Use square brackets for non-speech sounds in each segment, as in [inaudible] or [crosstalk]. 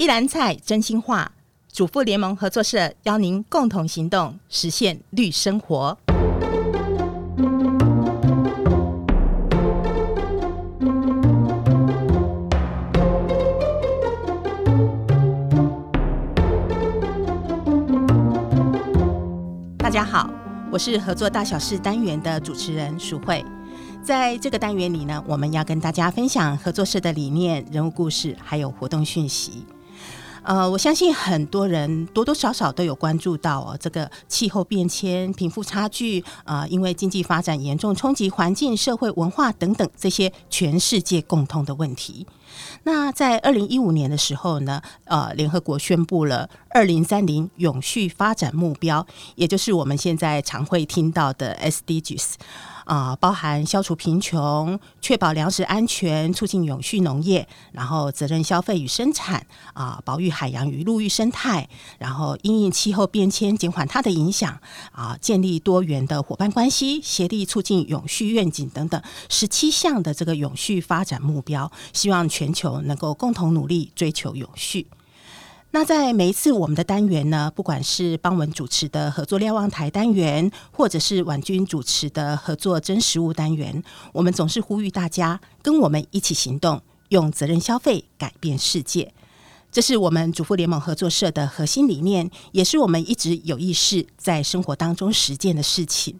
一篮菜真心话，主妇联盟合作社邀您共同行动，实现绿生活。大家好，我是合作大小事单元的主持人淑慧。在这个单元里呢，我们要跟大家分享合作社的理念、人物故事，还有活动讯息。呃，我相信很多人多多少少都有关注到哦，这个气候变迁、贫富差距啊、因为经济发展严重冲击环境、社会文化等等这些全世界共通的问题。那在二零一五年的时候呢，呃，联合国宣布了二零三零永续发展目标，也就是我们现在常会听到的 SDGs。啊，包含消除贫穷、确保粮食安全、促进永续农业，然后责任消费与生产啊，保育海洋与陆域生态，然后因应气候变迁，减缓它的影响啊，建立多元的伙伴关系，协力促进永续愿景等等十七项的这个永续发展目标，希望全球能够共同努力追求永续。那在每一次我们的单元呢，不管是邦文主持的合作瞭望台单元，或者是婉君主持的合作真实物单元，我们总是呼吁大家跟我们一起行动，用责任消费改变世界。这是我们主妇联盟合作社的核心理念，也是我们一直有意识在生活当中实践的事情。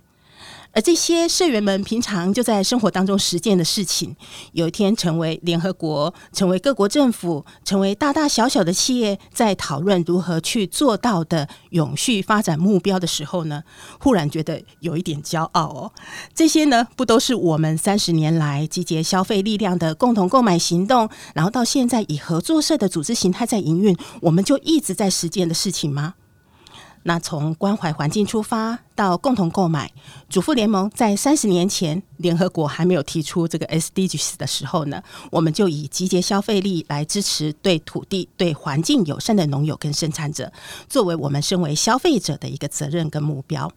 而这些社员们平常就在生活当中实践的事情，有一天成为联合国、成为各国政府、成为大大小小的企业在讨论如何去做到的永续发展目标的时候呢，忽然觉得有一点骄傲哦。这些呢，不都是我们三十年来集结消费力量的共同购买行动，然后到现在以合作社的组织形态在营运，我们就一直在实践的事情吗？那从关怀环境出发到共同购买，主妇联盟在三十年前联合国还没有提出这个 SDGs 的时候呢，我们就以集结消费力来支持对土地、对环境友善的农友跟生产者，作为我们身为消费者的一个责任跟目标。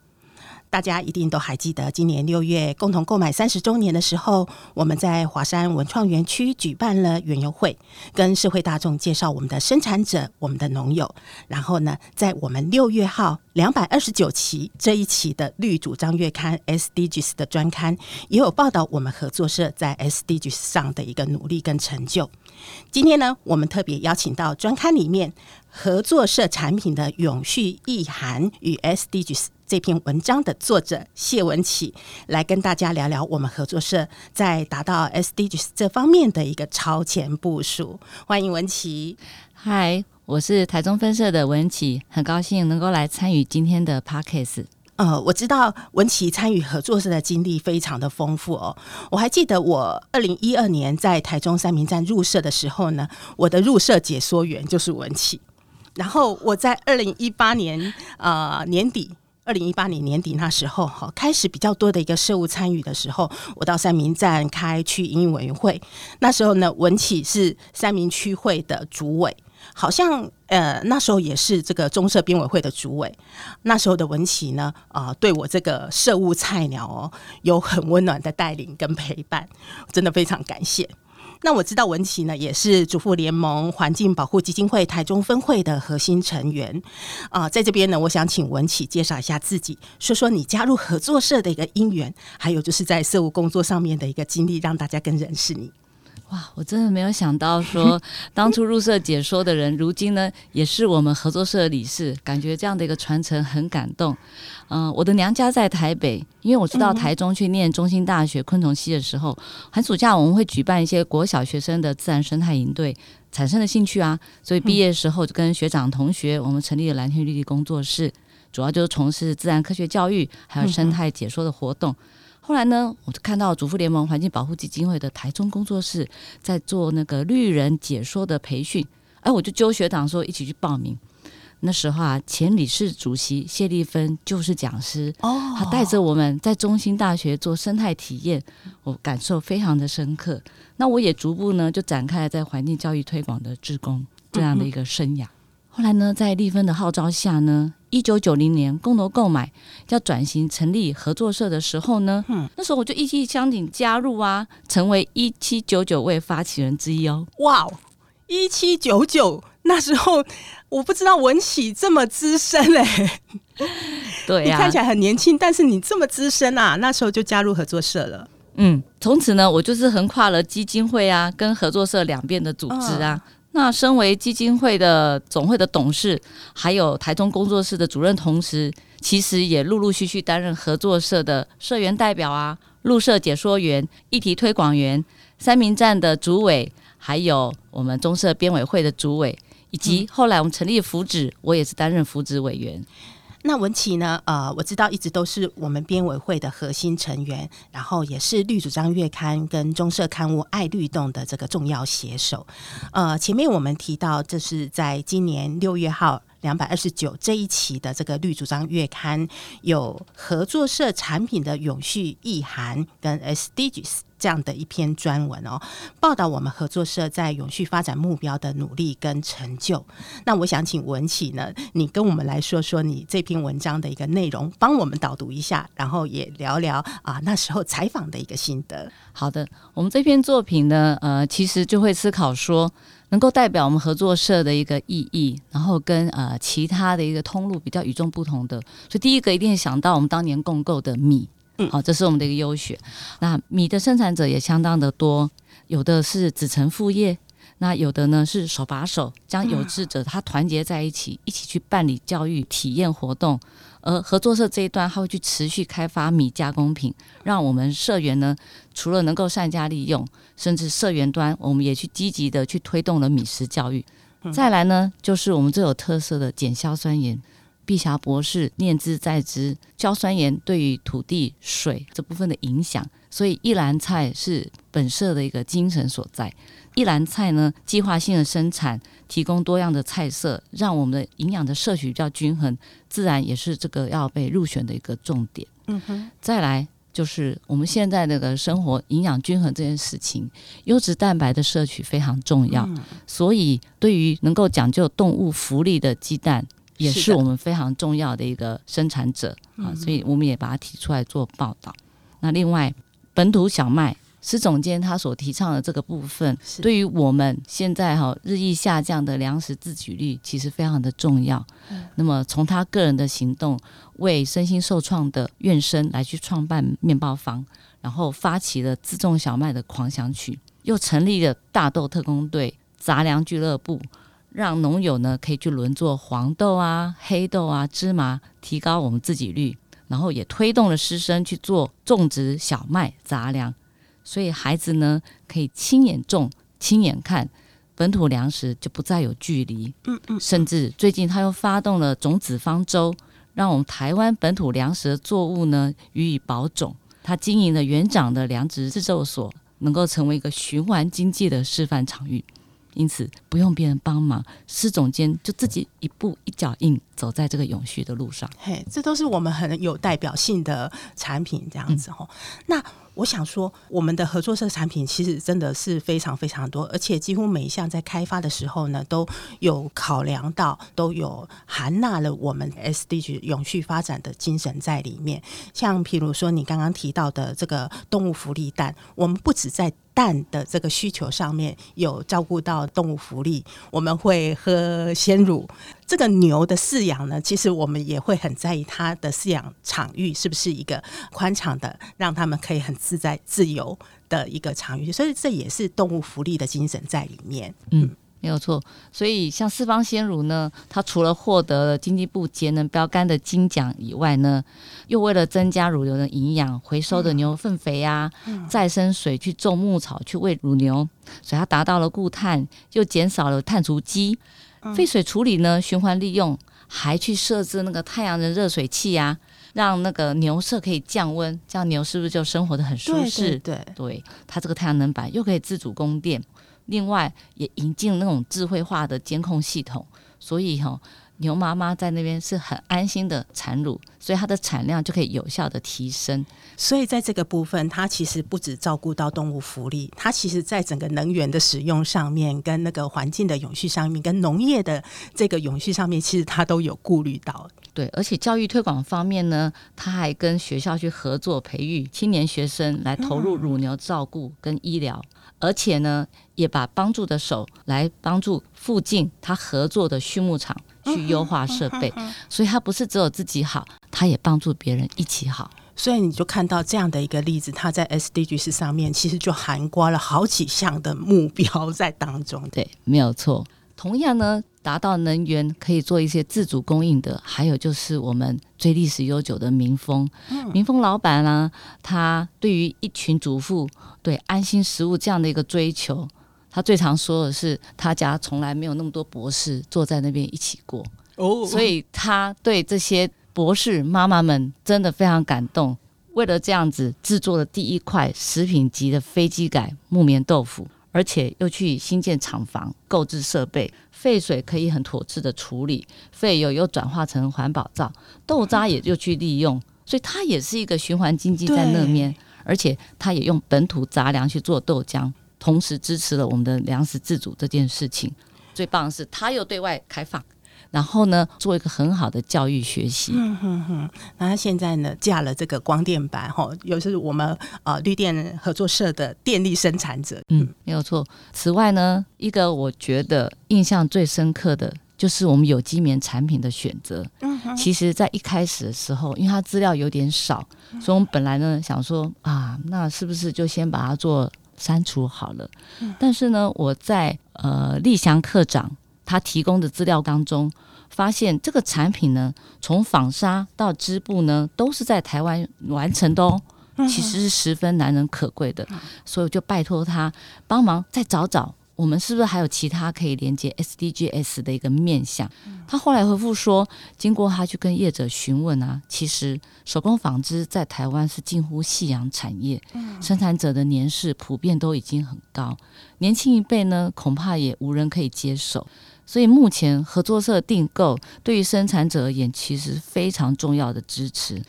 大家一定都还记得，今年六月共同购买三十周年的时候，我们在华山文创园区举办了园游会，跟社会大众介绍我们的生产者、我们的农友。然后呢，在我们六月号两百二十九期这一期的绿主张月刊 SDGs 的专刊，也有报道我们合作社在 SDGs 上的一个努力跟成就。今天呢，我们特别邀请到专刊里面合作社产品的永续意涵与 SDGs。这篇文章的作者谢文启来跟大家聊聊我们合作社在达到 SDGs 这方面的一个超前部署。欢迎文琪。嗨，我是台中分社的文琪，很高兴能够来参与今天的 Podcast。呃，我知道文琪参与合作社的经历非常的丰富哦。我还记得我二零一二年在台中三民站入社的时候呢，我的入社解说员就是文琪。然后我在二零一八年呃年底。二零一八年年底那时候，哈，开始比较多的一个社务参与的时候，我到三民站开区营运委员会。那时候呢，文綺是三民区会的主委，好像呃那时候也是这个中社编委会的主委。那时候的文綺呢，啊、呃，对我这个社务菜鸟哦，有很温暖的带领跟陪伴，真的非常感谢。那我知道文琪呢，也是主妇联盟环境保护基金会台中分会的核心成员啊、在这边呢，我想请文琪介绍一下自己，说说你加入合作社的一个因缘，还有就是在社务工作上面的一个经历，让大家更认识你。哇，我真的没有想到说，[laughs] 当初入社解说的人，如今呢也是我们合作社的理事，感觉这样的一个传承很感动。嗯、呃，我的娘家在台北，因为我知道台中去念中兴大学昆虫系的时候，寒暑假我们会举办一些国小学生的自然生态营队，产生了兴趣啊，所以毕业的时候就跟学长同学，我们成立了蓝天绿地工作室，主要就是从事自然科学教育还有生态解说的活动。后来呢，我就看到主妇联盟环境保护基金会的台中工作室在做那个绿人解说的培训，哎，我就揪学长说一起去报名。那时候啊，前理事主席谢丽芬就是讲师，哦，他带着我们在中兴大学做生态体验，我感受非常的深刻。那我也逐步呢就展开了在环境教育推广的志工这样的一个生涯。后来呢，在丽芬的号召下呢，一九九零年共同购买要转型成立合作社的时候呢，嗯，那时候我就一气相挺加入啊，成为一七九九位发起人之一哦。哇，一七九九那时候我不知道文綺这么资深嘞、欸，对你看起来很年轻，但是你这么资深啊，那时候就加入合作社了。嗯，从此呢，我就是横跨了基金会啊，跟合作社两边的组织啊。嗯、那身为基金会的总会的董事，还有台中工作室的主任，同时其实也陆陆续续担任合作社的社员代表啊，入社解说员、议题推广员、三民站的主委，还有我们中社编委会的主委。以及后来我们成立福祉，嗯、我也是担任福祉委员。那文琪呢？呃，我知道一直都是我们编委会的核心成员，然后也是绿主张月刊跟中社刊物《爱律动》的这个重要写手。呃，前面我们提到，这是在今年六月号两百二十九这一期的这个绿主张月刊，有合作社产品的永续意涵跟 SDGs。这样的一篇专文哦，报道我们合作社在永续发展目标的努力跟成就。那我想请文启呢，你跟我们来说说你这篇文章的一个内容，帮我们导读一下，然后也聊聊啊那时候采访的一个心得。好的，我们这篇作品呢，呃，其实就会思考说，能够代表我们合作社的一个意义，然后跟呃其他的一个通路比较与众不同的。所以第一个一定想到我们当年共构的米。好，这是我们的一个优选。那米的生产者也相当的多，有的是子承父业，那有的呢是手把手将有志者他团结在一起，一起去办理教育体验活动。而合作社这一端，他会去持续开发米加工品，让我们社员呢，除了能够善加利用，甚至社员端我们也去积极的去推动了米食教育。再来呢，就是我们最有特色的减硝酸盐。碧霞博士念兹在兹，硝酸盐对于土地、水这部分的影响，所以一篮菜是本社的一个精神所在。一篮菜呢，计划性的生产，提供多样的菜色，让我们的营养的摄取比较均衡，自然也是这个要被入选的一个重点。嗯哼。再来就是我们现在那个生活营养均衡这件事情，优质蛋白的摄取非常重要，嗯、所以对于能够讲究动物福利的鸡蛋。也是我们非常重要的一个生产者啊，所以我们也把它提出来做报道。那另外，本土小麦，施总监他所提倡的这个部分，对于我们现在哈日益下降的粮食自给率，其实非常的重要。那么从他个人的行动，为身心受创的院生来去创办面包房，然后发起了自种小麦的狂想曲，又成立了大豆特工队、杂粮俱乐部。让农友呢可以去轮作黄豆啊、黑豆啊、芝麻，提高我们自给率，然后也推动了师生去做种植小麦杂粮，所以孩子呢可以亲眼种、亲眼看，本土粮食就不再有距离。嗯嗯。甚至最近他又发动了种子方舟，让我们台湾本土粮食的作物呢予以保种。他经营了园长的粮食制作所，能够成为一个循环经济的示范场域。因此，不用别人帮忙，施总监就自己一步一脚印走在这个永续的路上。嘿，这都是我们很有代表性的产品，这样子哦。嗯、那我想说，我们的合作社产品其实真的是非常非常多，而且几乎每一项在开发的时候呢，都有考量到，都有含纳了我们 SDG 永续发展的精神在里面。像譬如说，你刚刚提到的这个动物福利蛋，我们不止在蛋的这个需求上面有照顾到动物福利，我们会喝鲜乳。这个牛的饲养呢，其实我们也会很在意它的饲养场域是不是一个宽敞的，让他们可以很自在自由的一个场域。所以这也是动物福利的精神在里面。嗯。没有错，所以像四方鲜乳呢，它除了获得了经济部节能标杆的金奖以外呢，又为了增加乳牛的营养，回收的牛粪肥啊，嗯、再生水去种牧草去喂乳牛，所以它达到了固碳，又减少了碳足迹。嗯、废水处理呢，循环利用，还去设置那个太阳能热水器啊，让那个牛舍可以降温，这样牛是不是就生活的很舒适？对，对，对，对，它这个太阳能板又可以自主供电。另外也引进那种智慧化的监控系统，所以哈、哦，牛妈妈在那边是很安心的产乳，所以它的产量就可以有效的提升。所以在这个部分，它其实不止照顾到动物福利，它其实在整个能源的使用上面，跟那个环境的永续上面，跟农业的这个永续上面，其实它都有顾虑到。对，而且教育推广方面呢，他还跟学校去合作，培育青年学生来投入乳牛照顾跟医疗，嗯、而且呢，也把帮助的手来帮助附近他合作的畜牧场去优化设备，嗯、所以他不是只有自己好，他也帮助别人一起好。所以你就看到这样的一个例子，他在 SDGs 上面其实就涵盖了好几项的目标在当中。对，没有错。同样呢，达到能源可以做一些自主供应的，还有就是我们最历史悠久的民丰。嗯、民丰老板呢，他对于一群主妇对安心食物这样的一个追求，他最常说的是，他家从来没有那么多博士坐在那边一起过。哦，所以他对这些博士妈妈们真的非常感动。为了这样子制作了第一块食品级的飞机改木棉豆腐。而且又去新建厂房、购置设备，废水可以很妥适的处理，废油又转化成环保皂，豆渣也就去利用，所以它也是一个循环经济在那边。而且它也用本土杂粮去做豆浆，同时支持了我们的粮食自主这件事情。最棒的是，他又对外开放。然后呢，做一个很好的教育学习。嗯哼哼。那他现在呢，架了这个光电板，哈，又是我们呃绿电合作社的电力生产者。嗯，没有错。此外呢，一个我觉得印象最深刻的就是我们有机棉产品的选择。嗯哼。其实，在一开始的时候，因为它资料有点少，所以我们本来呢想说啊，那是不是就先把它做删除好了？嗯。但是呢，我在呃立祥课长。他提供的资料当中，发现这个产品呢，从纺纱到织布呢，都是在台湾完成的哦，其实是十分难能可贵的，所以我就拜托他帮忙再找找，我们是不是还有其他可以连接 SDGs 的一个面向？他后来回复说，经过他去跟业者询问啊，其实手工纺织在台湾是近乎夕阳产业，生产者的年事普遍都已经很高，年轻一辈呢，恐怕也无人可以接手。所以目前合作社订购对于生产者而言，其实非常重要的支持。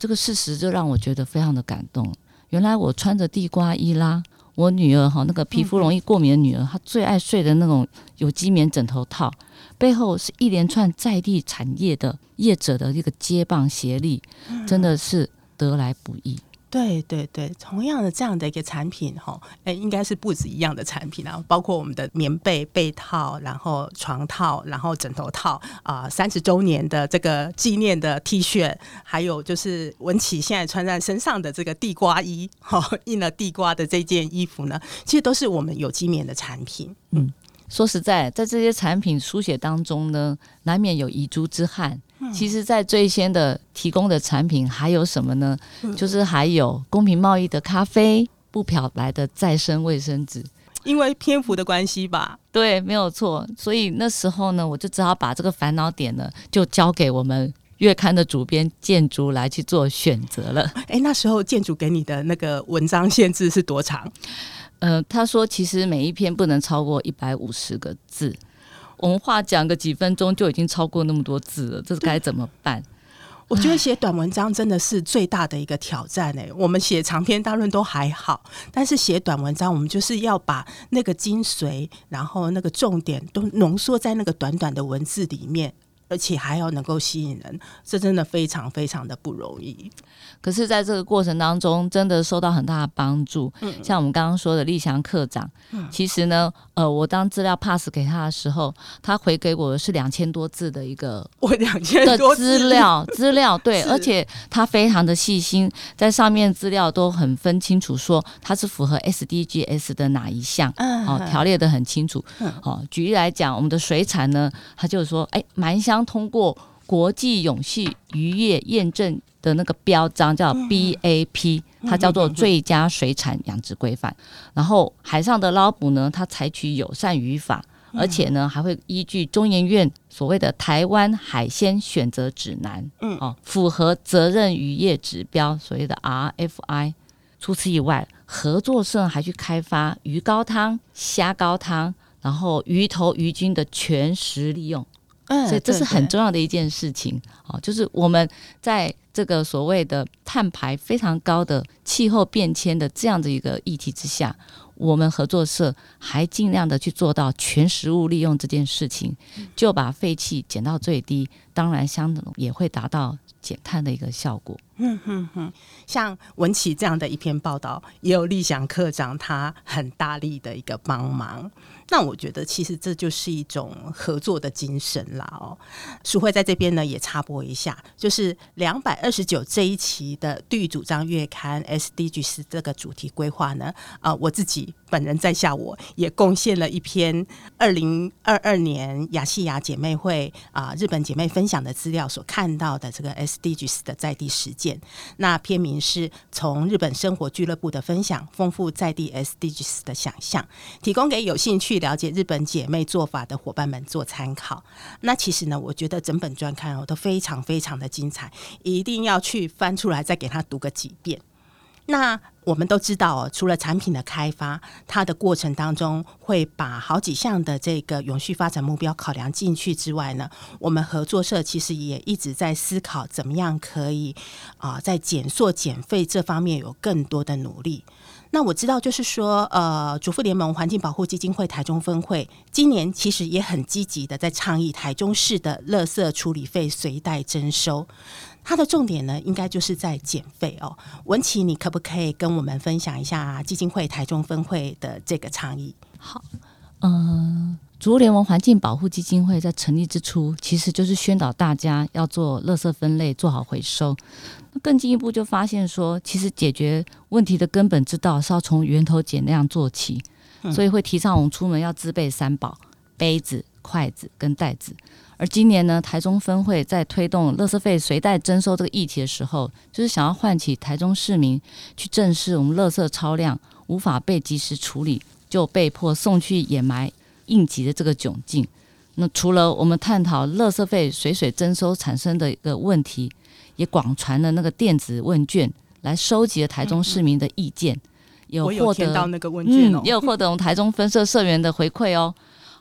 这个事实就让我觉得非常的感动。原来我穿着地瓜衣啦，我女儿哈那个皮肤容易过敏的女儿，她最爱睡的那种有机棉枕头套，背后是一连串在地产业的业者的一个接棒协力，真的是得来不易。对对对，同样的这样的一个产品哈，哎，应该是不止一样的产品啊，包括我们的棉被被套，然后床套，然后枕头套啊，三十周年的这个纪念的 T 恤，还有就是文綺现在穿在身上的这个地瓜衣，哈，印了地瓜的这件衣服呢，其实都是我们有机棉的产品。嗯，说实在，在这些产品书写当中呢，难免有遗珠之憾。其实，在最先的提供的产品还有什么呢？就是还有公平贸易的咖啡，不漂白的再生卫生纸。因为篇幅的关系吧？对，没有错。所以那时候呢，我就只好把这个烦恼点呢，就交给我们月刊的主编建筑来去做选择了。哎，那时候建筑给你的那个文章限制是多长？呃，他说其实每一篇不能超过一百五十个字。我们话讲个几分钟就已经超过那么多字了，这该怎么办？我觉得写短文章真的是最大的一个挑战哎。我们写长篇大论都还好，但是写短文章，我们就是要把那个精髓，然后那个重点都浓缩在那个短短的文字里面。而且还要能够吸引人，这真的非常非常的不容易。可是，在这个过程当中，真的受到很大的帮助。嗯，像我们刚刚说的立祥课长，嗯，其实呢，呃，我当资料 pass 给他的时候，他回给我的是两千多字的一个 [laughs] 我两千多的资料 [laughs] 资料，对，而且他非常的细心，在上面资料都很分清楚，说他是符合 SDGs 的哪一项，嗯，哦，条列的很清楚。嗯，哦，举例来讲，我们的水产呢，他就是说，哎，蛮香。通过国际永续渔业验证的那个标章叫 BAP，它叫做最佳水产养殖规范。然后海上的捞捕呢，它采取友善渔法，而且呢还会依据中研院所谓的台湾海鲜选择指南，嗯，哦，符合责任渔业指标，所谓的 RFI。除此以外，合作社还去开发鱼高汤、虾高汤，然后鱼头鱼菌的全食利用。嗯，所以这是很重要的一件事情。哦，就是我们在这个所谓的碳排非常高的气候变迁的这样的一个议题之下，我们合作社还尽量的去做到全食物利用这件事情，就把废气减到最低，当然相等也会达到减碳的一个效果。嗯哼哼，像文琪这样的一篇报道，也有立祥课长他很大力的一个帮忙。那我觉得，其实这就是一种合作的精神啦。哦，淑慧在这边呢也插播一下，就是两百二十九这一期的绿主张月刊 SDGs 这个主题规划呢，啊、我自己本人在下，我也贡献了一篇二零二二年亚细亚姐妹会啊、日本姐妹分享的资料所看到的这个 SDGs 的在地实践。那片名是从日本生活俱乐部的分享，丰富在地 SDGs 的想象，提供给有兴趣。了解日本姐妹做法的伙伴们做参考。那其实呢，我觉得整本专刊哦都非常非常的精彩，一定要去翻出来再给他读个几遍。那我们都知道，除了产品的开发，它的过程当中会把好几项的这个永续发展目标考量进去之外呢，我们合作社其实也一直在思考怎么样可以啊，在减塑减废这方面有更多的努力。那我知道，就是说，呃，主妇联盟环境保护基金会台中分会今年其实也很积极的在倡议台中市的垃圾处理费随袋征收。它的重点呢，应该就是在减费哦。文琪，你可不可以跟我们分享一下基金会台中分会的这个倡议？好，嗯、呃。主妇联盟环境保护基金会在成立之初，其实就是宣导大家要做垃圾分类，做好回收。更进一步就发现说，其实解决问题的根本之道是要从源头减量做起，所以会提倡我们出门要自备三宝：杯子、筷子跟袋子。而今年呢，台中分会在推动垃圾费随袋征收这个议题的时候，就是想要唤起台中市民去正视我们垃圾超量无法被及时处理，就被迫送去掩埋。应急的这个窘境，那除了我们探讨垃圾费随水征收产生的一个问题，也广传了那个电子问卷来收集了台中市民的意见，有获得到那个问卷、哦嗯，也有获得我们台中分社社员的回馈哦。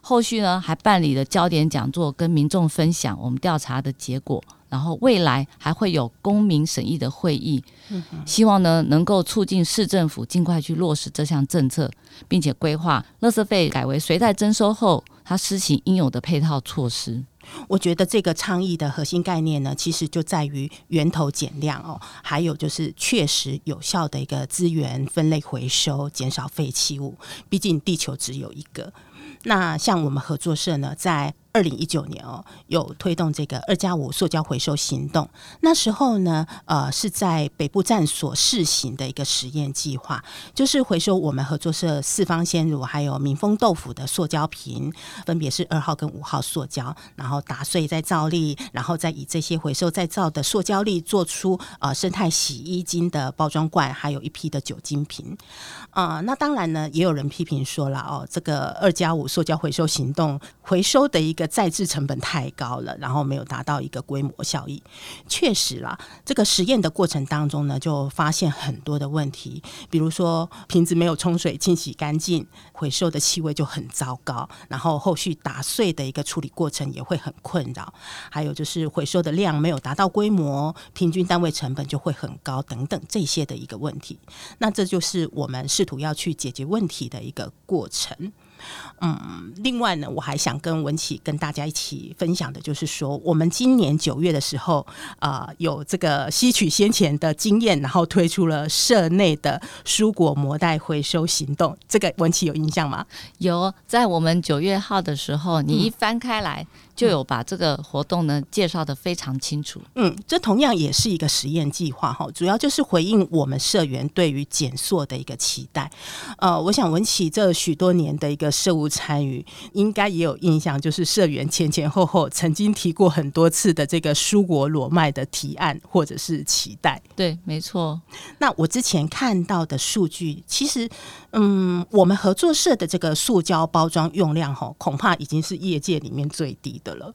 后续呢，还办理了焦点讲座，跟民众分享我们调查的结果。然后未来还会有公民审议的会议，希望呢能够促进市政府尽快去落实这项政策，并且规划垃圾费改为随袋征收后，它施行应有的配套措施。我觉得这个倡议的核心概念呢，其实就在于源头减量哦，还有就是确实有效的一个资源分类回收，减少废弃物。毕竟地球只有一个。那像我们合作社呢，在二零一九年哦，有推动这个二加五塑胶回收行动。那时候呢，呃，是在北部站所试行的一个实验计划，就是回收我们合作社四方鲜乳还有民丰豆腐的塑胶瓶，分别是二号跟五号塑胶，然后打碎再造粒，然后再以这些回收再造的塑胶粒做出呃生态洗衣精的包装罐，还有一批的酒精瓶。啊、呃，那当然呢，也有人批评说了哦，这个二加五塑胶回收行动回收的一个的再制成本太高了，然后没有达到一个规模效益。确实啦，这个实验的过程当中呢，就发现很多的问题，比如说瓶子没有冲水清洗干净，回收的气味就很糟糕，然后后续打碎的一个处理过程也会很困扰，还有就是回收的量没有达到规模，平均单位成本就会很高等等这些的一个问题。那这就是我们试图要去解决问题的一个过程。嗯，另外呢，我还想跟文琪跟大家一起分享的，就是说，我们今年九月的时候，啊、有这个吸取先前的经验，然后推出了社内的蔬果膜袋回收行动。这个文琪有印象吗？有，在我们九月号的时候，你一翻开来。就有把这个活动呢介绍的非常清楚。嗯，这同样也是一个实验计划哈，主要就是回应我们社员对于减塑的一个期待。呃，我想文琪这许多年的一个社务参与，应该也有印象，就是社员前前后后曾经提过很多次的这个蔬果裸卖的提案或者是期待。对，没错。那我之前看到的数据，其实嗯，我们合作社的这个塑胶包装用量哈，恐怕已经是业界里面最低的了。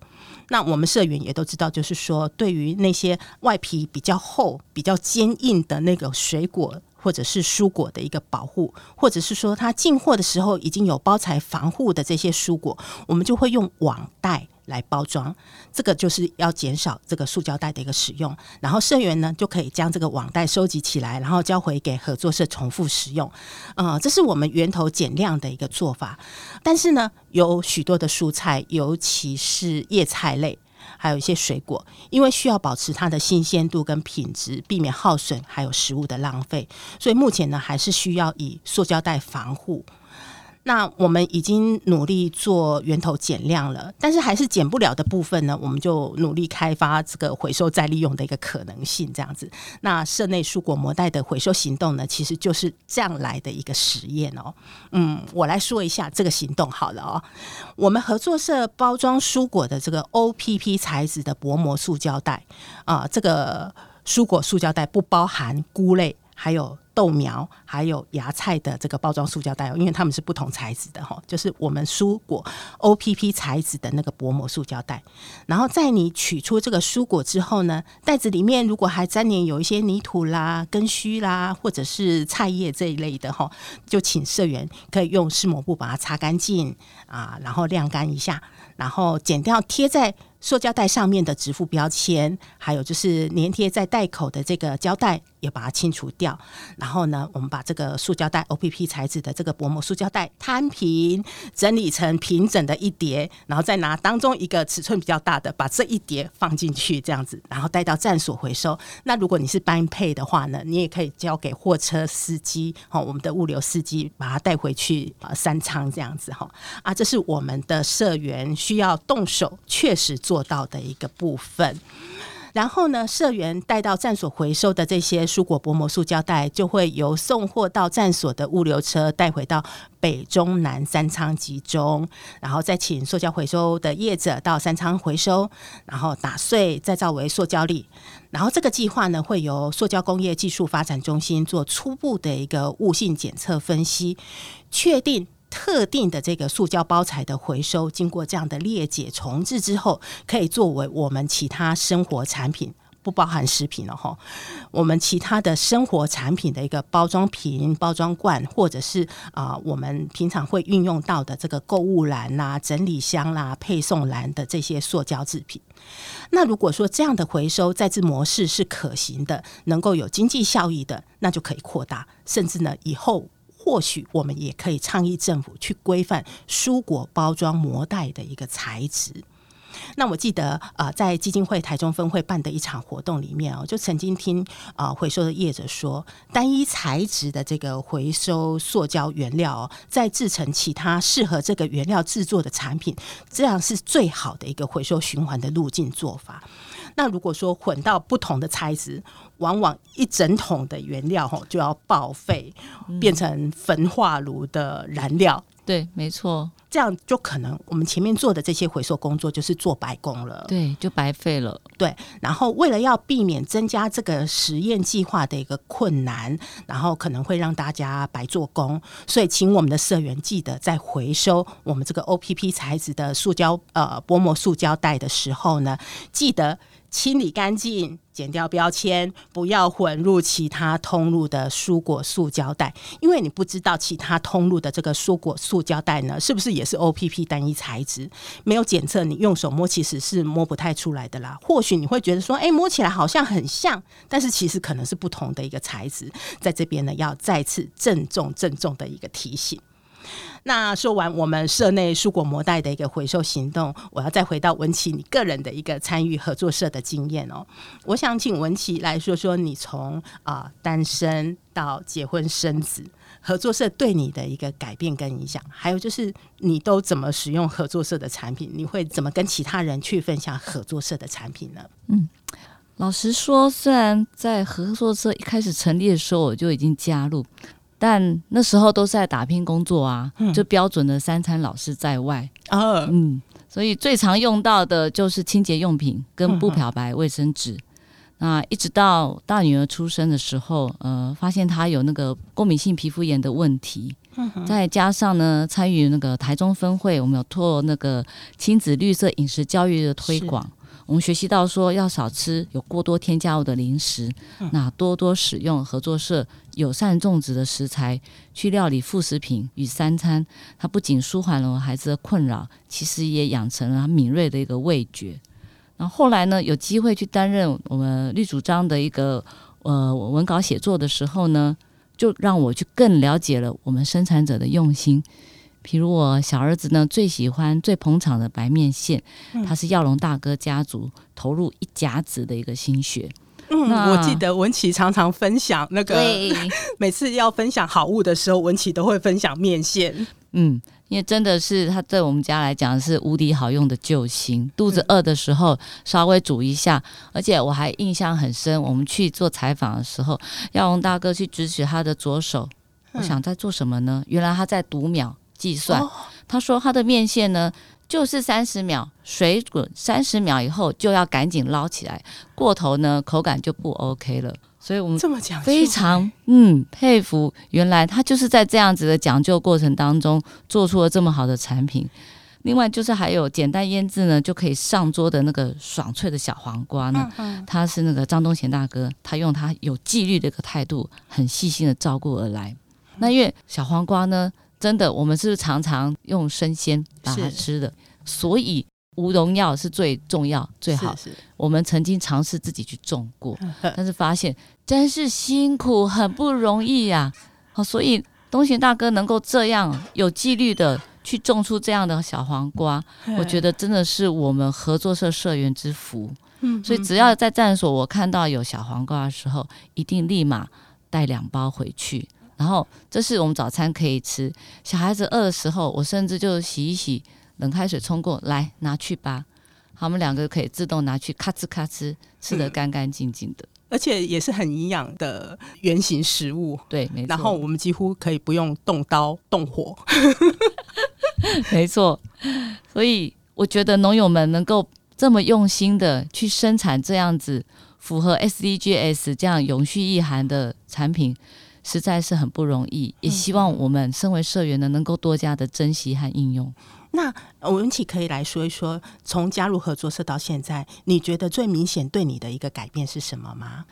那我们社员也都知道，就是说，对于那些外皮比较厚、比较坚硬的那个水果或者是蔬果的一个保护，或者是说它进货的时候已经有包材防护的这些蔬果，我们就会用网袋来包装，这个就是要减少这个塑胶袋的一个使用。然后社员呢就可以将这个网袋收集起来，然后交回给合作社重复使用。呃，这是我们源头减量的一个做法。但是呢，有许多的蔬菜，尤其是叶菜类。还有一些水果，因为需要保持它的新鲜度跟品质，避免耗损，还有食物的浪费，所以目前呢，还是需要以塑胶袋防护。那我们已经努力做源头减量了，但是还是减不了的部分呢，我们就努力开发这个回收再利用的一个可能性，这样子。那社内蔬果膜袋的回收行动呢，其实就是这样来的一个实验哦。嗯，我来说一下这个行动好了哦。我们合作社包装蔬果的这个 OPP 材质的薄膜塑胶袋啊，这个蔬果塑胶袋不包含菇类，还有。豆苗还有芽菜的这个包装塑胶袋，因为它们是不同材质的哈，就是我们蔬果 OPP 材质的那个薄膜塑胶袋。然后在你取出这个蔬果之后呢，袋子里面如果还沾黏有一些泥土啦、根须啦，或者是菜叶这一类的哈，就请社员可以用湿抹布把它擦干净啊，然后晾干一下，然后剪掉贴在。塑胶袋上面的直附标签，还有就是粘贴在袋口的这个胶带，也把它清除掉。然后呢，我们把这个塑胶袋 OPP 材质的这个薄膜塑胶袋摊平，整理成平整的一叠，然后再拿当中一个尺寸比较大的，把这一叠放进去，这样子，然后带到站所回收。那如果你是班配的话呢，你也可以交给货车司机，哈，我们的物流司机把它带回去啊，三仓这样子哈。啊，这是我们的社员需要动手，确实。做到的一个部分，然后呢，社员带到站所回收的这些蔬果薄膜塑胶袋，就会由送货到站所的物流车带回到北中南三仓集中，然后再请塑胶回收的业者到三仓回收，然后打碎再造为塑胶粒。然后这个计划呢，会由塑胶工业技术发展中心做初步的一个物性检测分析，确定。特定的这个塑胶包材的回收，经过这样的裂解重制之后，可以作为我们其他生活产品，不包含食品了哈。我们其他的生活产品的一个包装瓶、包装罐，或者是啊、我们平常会运用到的这个购物篮啦、整理箱啦、配送篮的这些塑胶制品。那如果说这样的回收再制模式是可行的，能够有经济效益的，那就可以扩大，甚至呢以后。或许我们也可以倡议政府去规范蔬果包装膜袋的一个材质。那我记得啊、在基金会台中分会办的一场活动里面哦，就曾经听啊、回收的业者说，单一材质的这个回收塑胶原料哦，再制成其他适合这个原料制作的产品，这样是最好的一个回收循环的路径做法。那如果说混到不同的材质，往往一整桶的原料吼就要报废，变成焚化炉的燃料。嗯、对，没错，这样就可能我们前面做的这些回收工作就是做白工了。对，就白费了。对，然后为了要避免增加这个实验计划的一个困难，然后可能会让大家白做工，所以请我们的社员记得在回收我们这个 OPP 材质的塑胶呃薄膜塑胶袋的时候呢，记得。清理干净，剪掉标签，不要混入其他通路的蔬果塑胶袋，因为你不知道其他通路的这个蔬果塑胶袋呢，是不是也是 OPP 单一材质？没有检测，你用手摸其实是摸不太出来的啦。或许你会觉得说，哎，摸起来好像很像，但是其实可能是不同的一个材质。在这边呢，要再次郑重郑重的一个提醒。那说完我们社内蔬果膜袋的一个回收行动，我要再回到文琪你个人的一个参与合作社的经验哦。我想请文琪来说说你从啊、单身到结婚生子，合作社对你的一个改变跟影响，还有就是你都怎么使用合作社的产品？你会怎么跟其他人去分享合作社的产品呢？嗯，老实说，虽然在合作社一开始成立的时候我就已经加入。但那时候都是在打拼工作啊，嗯、就标准的三餐老是在外，哦、嗯，所以最常用到的就是清洁用品跟不漂白卫生纸。嗯、那一直到大女儿出生的时候，呃，发现她有那个过敏性皮肤炎的问题，嗯、再加上呢，参与那个台中分会，我们有做那个亲子绿色饮食教育的推广，我们学习到说要少吃有过多添加物的零食，嗯、那多多使用合作社友善种植的食材去料理副食品与三餐，它不仅舒缓了我孩子的困扰，其实也养成了他敏锐的一个味觉。然后后来呢，有机会去担任我们绿主张的一个呃文稿写作的时候呢，就让我去更了解了我们生产者的用心。譬如我小儿子呢，最喜欢最捧场的白面线，他是耀龙大哥家族投入一甲子的一个心血。嗯，我记得文琪常常分享那个，[laughs] 每次要分享好物的时候，文琪都会分享面线。嗯，因为真的是他对我们家来讲是无敌好用的救星。肚子饿的时候稍微煮一下，而且我还印象很深，我们去做采访的时候，耀龙大哥去指使他的左手，我想在做什么呢？原来他在读秒。计算，他说他的面线呢，就是三十秒水滚，三十秒以后就要赶紧捞起来，过头呢口感就不 OK 了。所以我们这么讲非常嗯佩服，原来他就是在这样子的讲究过程当中做出了这么好的产品。另外就是还有简单腌制呢就可以上桌的那个爽脆的小黄瓜呢，他是那个张东贤大哥，他用他有纪律的一个态度，很细心的照顾而来。那因为小黄瓜呢。真的，我们是不是常常用生鲜把它吃的？所以无农药是最重要、最好。是是我们曾经尝试自己去种过，[laughs] 但是发现真是辛苦，很不容易呀、啊。所以东贤大哥能够这样有纪律的去种出这样的小黄瓜，我觉得真的是我们合作社社员之福。所以只要在站所我看到有小黄瓜的时候，一定立马带两包回去。然后这是我们早餐可以吃，小孩子饿的时候，我甚至就洗一洗，冷开水冲过来拿去吧。好，我们两个可以自动拿去咔哧咔哧吃得干干净净的，嗯，而且也是很营养的原型食物。对，没错。然后我们几乎可以不用动刀动火。[laughs] 没错。所以我觉得农友们能够这么用心的去生产这样子符合 SDGs 这样永续意涵的产品。实在是很不容易，也希望我们身为社员呢，能够多加的珍惜和应用。那文琪可以来说一说，从加入合作社到现在，你觉得最明显对你的一个改变是什么吗？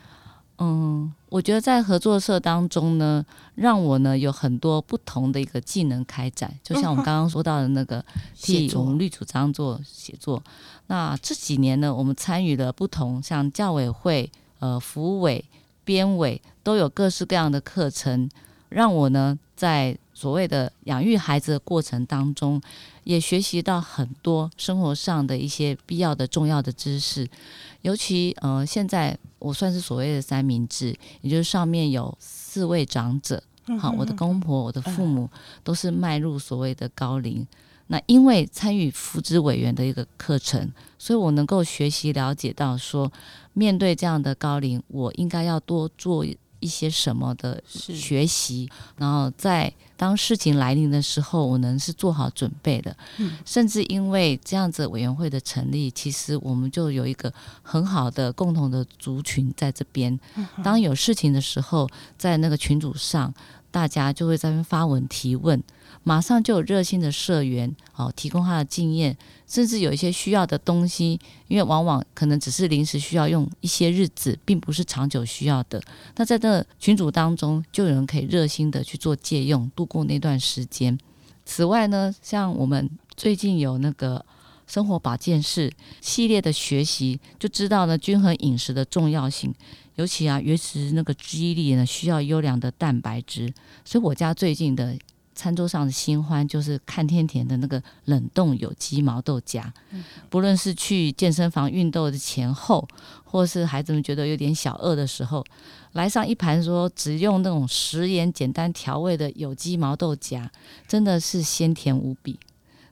嗯，我觉得在合作社当中呢，让我呢有很多不同的一个技能开展，就像我们刚刚说到的那个替我们绿主张做写作。那这几年呢，我们参与了不同像教委会、呃，服务委。编委都有各式各样的课程，让我呢在所谓的养育孩子的过程当中，也学习到很多生活上的一些必要的重要的知识。尤其呃，现在我算是所谓的三明治，也就是上面有四位长者，好，我的公婆、我的父母都是迈入所谓的高龄。那因为参与扶植委员的一个课程，所以我能够学习了解到说，面对这样的高龄，我应该要多做一些什么的学习，然后在当事情来临的时候，我能是做好准备的。嗯，甚至因为这样子委员会的成立，其实我们就有一个很好的共同的族群在这边。当有事情的时候，在那个群组上，大家就会在那边发文提问。马上就有热心的社员哦，提供他的经验，甚至有一些需要的东西，因为往往可能只是临时需要用一些日子，并不是长久需要的。那在这群组当中，就有人可以热心的去做借用，度过那段时间。此外呢，像我们最近有那个生活保健室系列的学习，就知道呢均衡饮食的重要性，尤其啊，维持那个记忆力呢需要优良的蛋白质，所以我家最近的。餐桌上的新欢就是看天甜的那个冷冻有机毛豆荚，不论是去健身房运动的前后，或是孩子们觉得有点小饿的时候，来上一盘说只用那种食盐简单调味的有机毛豆荚，真的是鲜甜无比。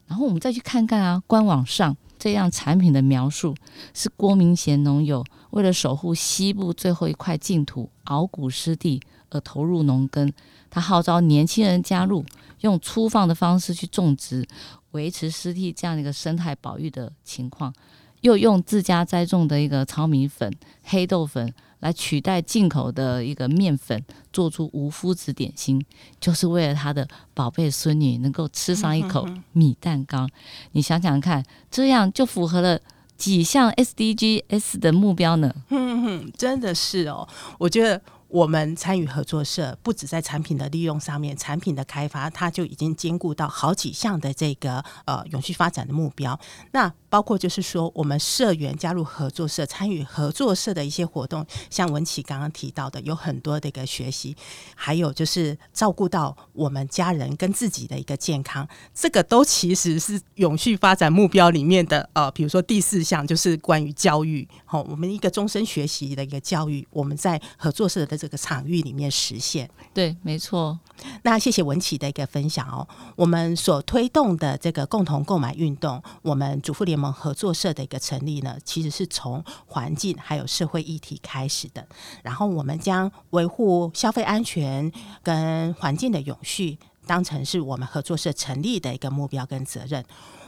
然后我们再去看看啊，官网上这样产品的描述是郭明贤农友为了守护西部最后一块净土鳌骨湿地而投入农耕。他号召年轻人加入，用粗放的方式去种植，维持湿地这样的一个生态保育的情况，又用自家栽种的一个糙米粉、黑豆粉来取代进口的一个面粉，做出无麸质点心，就是为了他的宝贝孙女能够吃上一口米蛋糕。你想想看，这样就符合了几项 SDGs 的目标呢？嗯哼，真的是哦，我觉得。我们参与合作社，不止在产品的利用上面，产品的开发，它就已经兼顾到好几项的这个呃永续发展的目标。那包括就是说，我们社员加入合作社，参与合作社的一些活动，像文琪刚刚提到的，有很多的一个学习，还有就是照顾到我们家人跟自己的一个健康，这个都其实是永续发展目标里面的呃，比如说第四项就是关于教育，好，我们一个终身学习的一个教育，我们在合作社的这个场域里面实现。对，没错。那谢谢文琪的一个分享哦，我们所推动的这个共同购买运动，我们主妇联盟合作社的一个成立呢，其实是从环境还有社会议题开始的。然后我们将维护消费安全跟环境的永续当成是我们合作社成立的一个目标跟责任。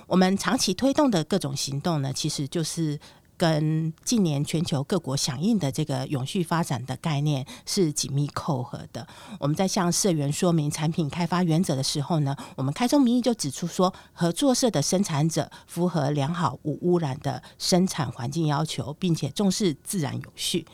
我们长期推动的各种行动呢，其实就是。跟近年全球各国响应的这个永续发展的概念是紧密扣合的。我们在向社员说明产品开发原则的时候呢，我们开宗明义就指出说，合作社的生产者符合良好无污染的生产环境要求，并且重视自然有序。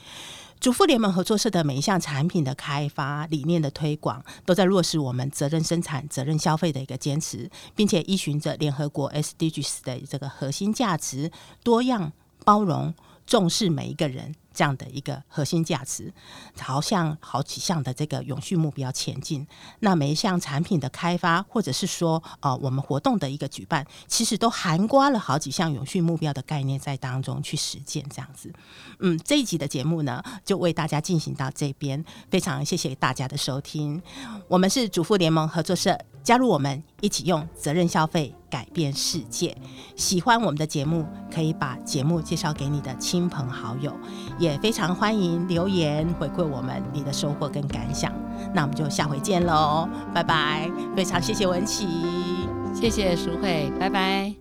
主妇联盟合作社的每一项产品的开发理念的推广，都在落实我们责任生产、责任消费的一个坚持，并且依循着联合国 SDGs 的这个核心价值多样。包容、重视每一个人。这样的一个核心价值，朝向好几项的这个永续目标前进。那每一项产品的开发，或者是说呃我们活动的一个举办，其实都涵盖了好几项永续目标的概念在当中去实践这样子。嗯，这一集的节目呢，就为大家进行到这边，非常谢谢大家的收听。我们是主妇联盟合作社。加入我们，一起用责任消费改变世界。喜欢我们的节目，可以把节目介绍给你的亲朋好友，也非常欢迎留言回馈我们你的收获跟感想。那我们就下回见喽，拜拜！非常谢谢文琪，谢谢淑慧，拜拜。